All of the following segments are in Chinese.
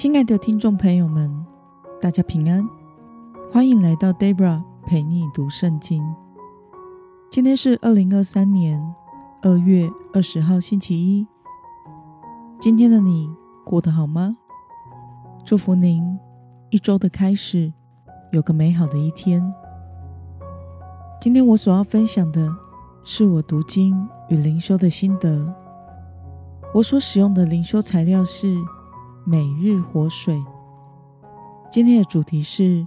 亲爱的听众朋友们，大家平安，欢迎来到 Debra 陪你读圣经。今天是二零二三年二月二十号，星期一。今天的你过得好吗？祝福您一周的开始有个美好的一天。今天我所要分享的是我读经与灵修的心得。我所使用的灵修材料是。每日活水。今天的主题是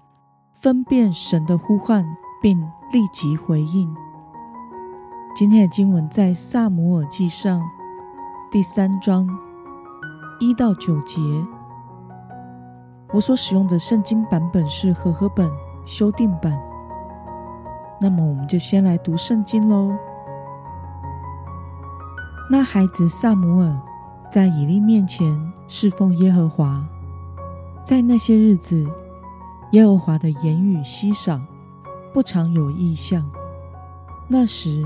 分辨神的呼唤，并立即回应。今天的经文在萨姆尔记上第三章一到九节。我所使用的圣经版本是和合本修订版。那么，我们就先来读圣经喽。那孩子萨姆尔。在以利面前侍奉耶和华，在那些日子，耶和华的言语稀少，不常有异象。那时，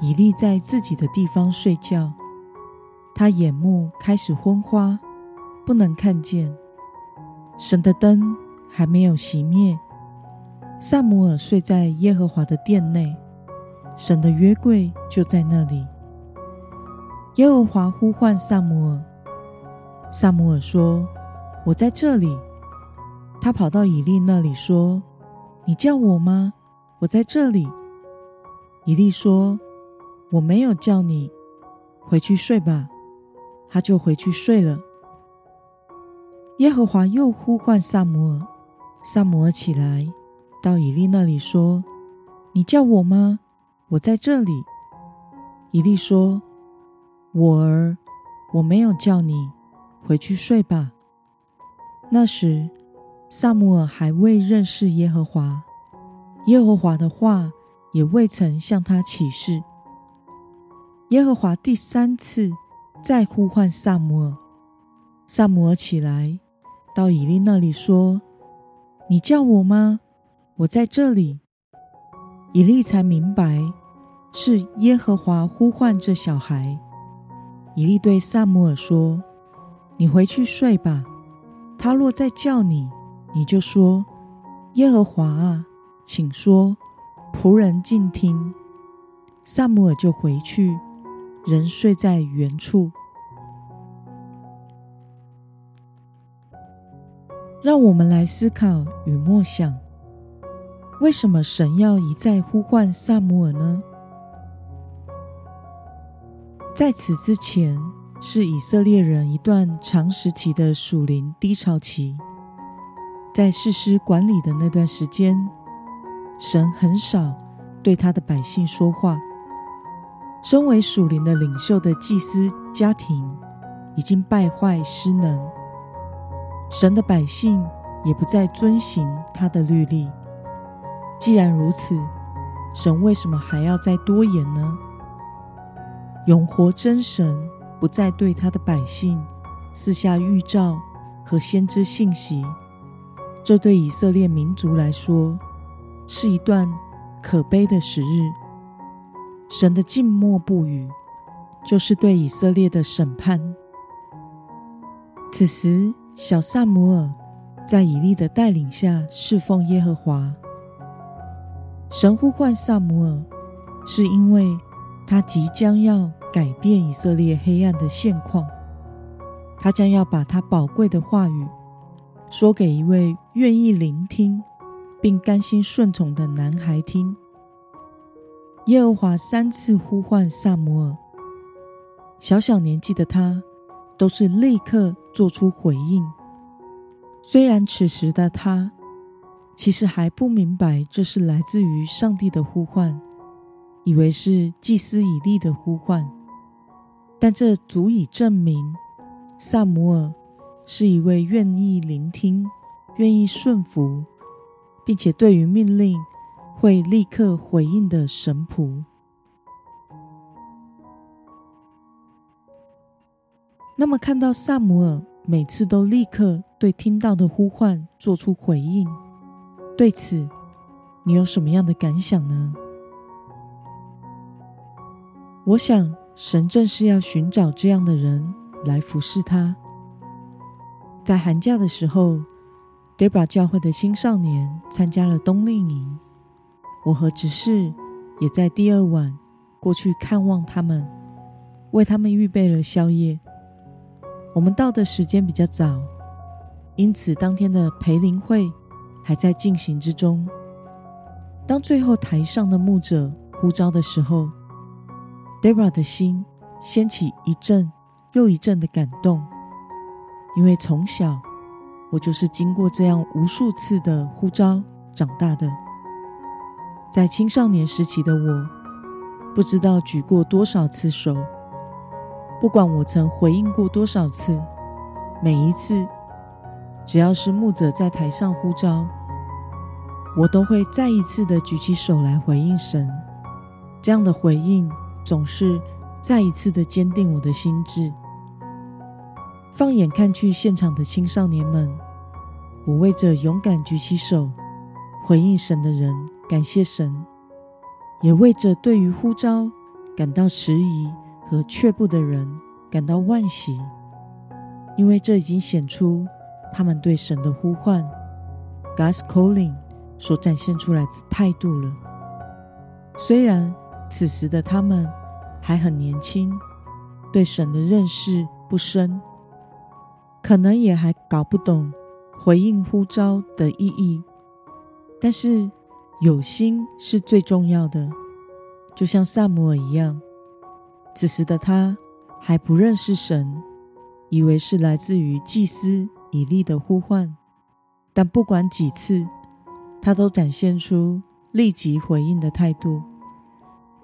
以利在自己的地方睡觉，他眼目开始昏花，不能看见。神的灯还没有熄灭。萨姆尔睡在耶和华的殿内，神的约柜就在那里。耶和华呼唤萨姆尔，萨姆尔说：“我在这里。”他跑到以利那里说：“你叫我吗？我在这里。”以利说：“我没有叫你，回去睡吧。”他就回去睡了。耶和华又呼唤萨姆尔，萨姆尔起来，到以利那里说：“你叫我吗？我在这里。”以利说。我儿，我没有叫你回去睡吧。那时，萨姆尔还未认识耶和华，耶和华的话也未曾向他启示。耶和华第三次再呼唤萨姆尔，萨姆尔起来，到以利那里说：“你叫我吗？我在这里。”以利才明白是耶和华呼唤这小孩。以利对萨姆尔说：“你回去睡吧。他若再叫你，你就说：‘耶和华啊，请说，仆人静听。’”萨姆尔就回去，仍睡在原处。让我们来思考与默想：为什么神要一再呼唤萨姆尔呢？在此之前，是以色列人一段长时期的属灵低潮期。在士师管理的那段时间，神很少对他的百姓说话。身为属灵的领袖的祭司家庭已经败坏失能，神的百姓也不再遵行他的律例。既然如此，神为什么还要再多言呢？永活真神不再对他的百姓赐下预兆和先知信息，这对以色列民族来说是一段可悲的时日。神的静默不语，就是对以色列的审判。此时，小萨姆尔在以利的带领下侍奉耶和华。神呼唤萨姆尔，是因为。他即将要改变以色列黑暗的现况，他将要把他宝贵的话语说给一位愿意聆听并甘心顺从的男孩听。耶和华三次呼唤萨摩尔，小小年纪的他都是立刻做出回应。虽然此时的他其实还不明白这是来自于上帝的呼唤。以为是祭司以利的呼唤，但这足以证明萨姆尔是一位愿意聆听、愿意顺服，并且对于命令会立刻回应的神仆。那么，看到萨姆尔每次都立刻对听到的呼唤做出回应，对此你有什么样的感想呢？我想，神正是要寻找这样的人来服侍他。在寒假的时候，Debra 教会的青少年参加了冬令营。我和执事也在第二晚过去看望他们，为他们预备了宵夜。我们到的时间比较早，因此当天的培灵会还在进行之中。当最后台上的牧者呼召的时候 dera 的心掀起一阵又一阵的感动，因为从小我就是经过这样无数次的呼召长大的。在青少年时期的我，不知道举过多少次手，不管我曾回应过多少次，每一次，只要是牧者在台上呼召，我都会再一次的举起手来回应神。这样的回应总是再一次的坚定我的心智。放眼看去，现场的青少年们，我为着勇敢举起手回应神的人。感谢神，也为着对于呼召感到迟疑和却步的人感到惋惜，因为这已经显出他们对神的呼唤 （God's calling） 所展现出来的态度了。虽然此时的他们还很年轻，对神的认识不深，可能也还搞不懂回应呼召的意义，但是。有心是最重要的，就像萨姆尔一样。此时的他还不认识神，以为是来自于祭司以利的呼唤。但不管几次，他都展现出立即回应的态度，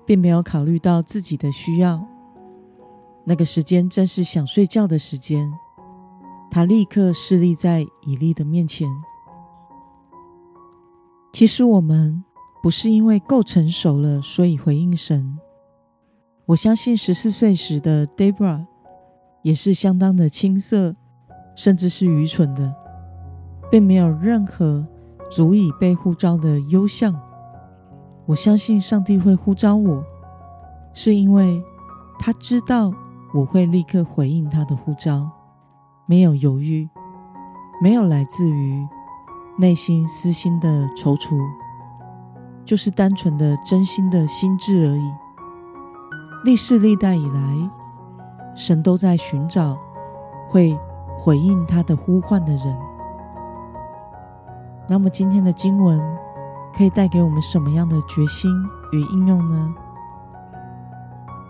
并没有考虑到自己的需要。那个时间正是想睡觉的时间，他立刻侍立在以利的面前。其实我们不是因为够成熟了，所以回应神。我相信十四岁时的 Debra 也是相当的青涩，甚至是愚蠢的，并没有任何足以被呼召的优项。我相信上帝会呼召我，是因为他知道我会立刻回应他的呼召，没有犹豫，没有来自于。内心私心的踌躇，就是单纯的真心的心智而已。历世历代以来，神都在寻找会回应他的呼唤的人。那么，今天的经文可以带给我们什么样的决心与应用呢？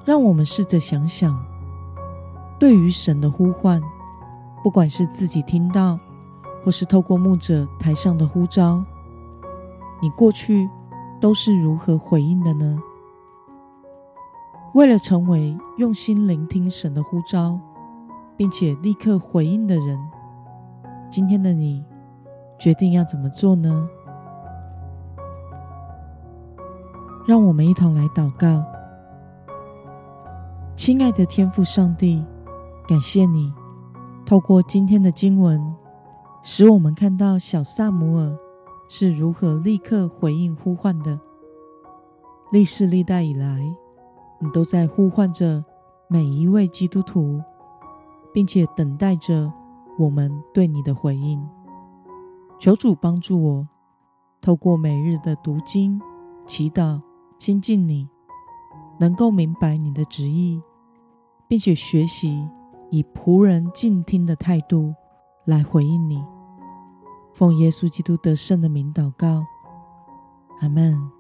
让我们试着想想，对于神的呼唤，不管是自己听到。或是透过牧者台上的呼召，你过去都是如何回应的呢？为了成为用心聆听神的呼召，并且立刻回应的人，今天的你决定要怎么做呢？让我们一同来祷告，亲爱的天父上帝，感谢你透过今天的经文。使我们看到小萨姆尔是如何立刻回应呼唤的。历世历代以来，你都在呼唤着每一位基督徒，并且等待着我们对你的回应。求主帮助我，透过每日的读经、祈祷、亲近你，能够明白你的旨意，并且学习以仆人静听的态度来回应你。奉耶稣基督得胜的名祷告，阿门。